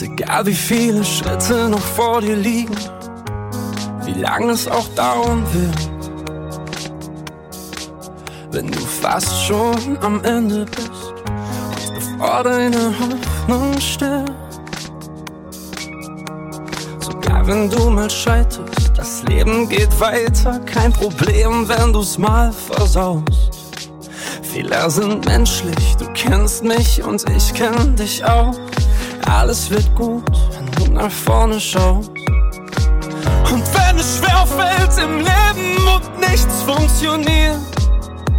Egal wie viele Schritte noch vor dir liegen, wie lange es auch dauern wird. Wenn du fast schon am Ende bist, und bevor deine Hoffnung stirbt. Sogar wenn du mal scheiterst, das Leben geht weiter, kein Problem, wenn du's mal versaust. Fehler sind menschlich, du kennst mich und ich kenn dich auch. Alles wird gut, wenn du nach vorne schaust. Und wenn es schwer fällt im Leben und nichts funktioniert,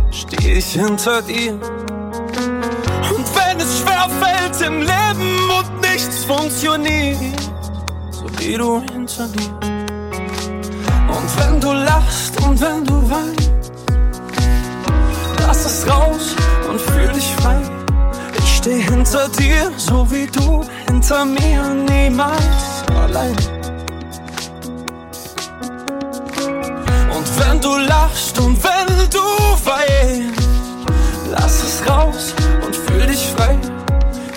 steh ich hinter dir. Und wenn es schwer fällt im Leben und nichts funktioniert, so wie du hinter mir. Und wenn du lachst und wenn du weinst, lass es raus und fühl dich frei. Ich steh hinter dir, so wie du hinter mir, niemals allein. Und wenn du lachst und wenn du weinst, lass es raus und fühl dich frei.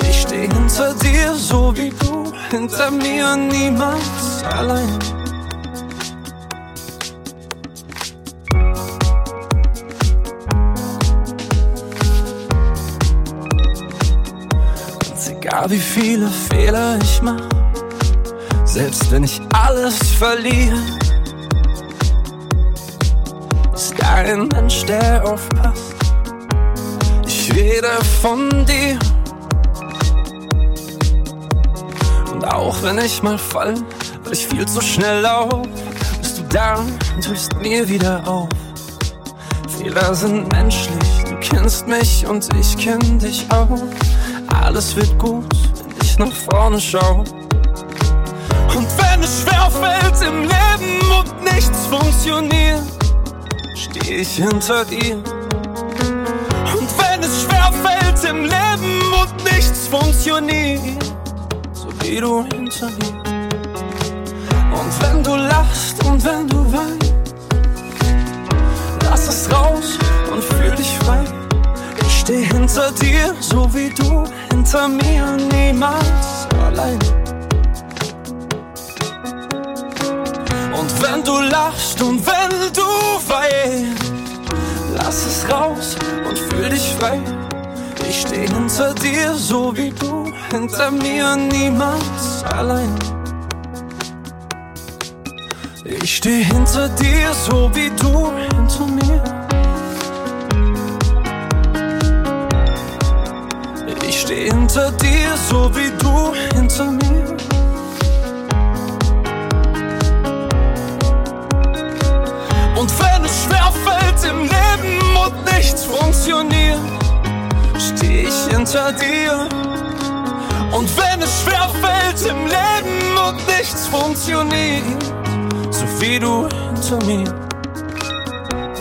Ich steh hinter dir, so wie du hinter mir, niemals allein. Egal wie viele Fehler ich mach, selbst wenn ich alles verliere, ist da ein Mensch, der aufpasst. Ich rede von dir. Und auch wenn ich mal fall, weil ich viel zu schnell lauf, bist du da und hilfst mir wieder auf. Fehler sind menschlich, du kennst mich und ich kenn dich auch. Alles wird gut, wenn ich nach vorne schau. Und wenn es schwer fällt im Leben und nichts funktioniert, steh ich hinter dir. Und wenn es schwer fällt im Leben und nichts funktioniert, so wie du hinter mir. Und wenn du lachst und wenn du weinst, lass es raus hinter dir, so wie du hinter mir, niemals allein. Und wenn du lachst und wenn du weinst, lass es raus und fühl dich frei. Ich steh hinter dir, so wie du hinter mir, niemals allein. Ich steh hinter dir, so wie du hinter mir. Steh hinter dir, so wie du hinter mir. Und wenn es schwer fällt im Leben und nichts funktioniert, steh ich hinter dir. Und wenn es schwer fällt im Leben und nichts funktioniert, so wie du hinter mir.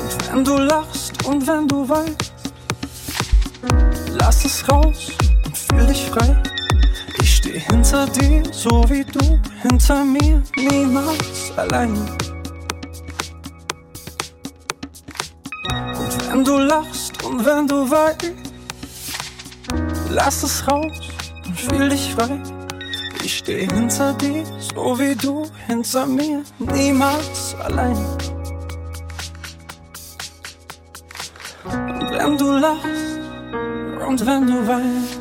Und wenn du lachst und wenn du weinst, lass es raus fühl dich frei. Ich steh hinter dir, so wie du hinter mir, niemals allein. Und wenn du lachst und wenn du weinst, lass es raus und fühl dich frei. Ich steh hinter dir, so wie du hinter mir, niemals allein. Und wenn du lachst und wenn du weinst,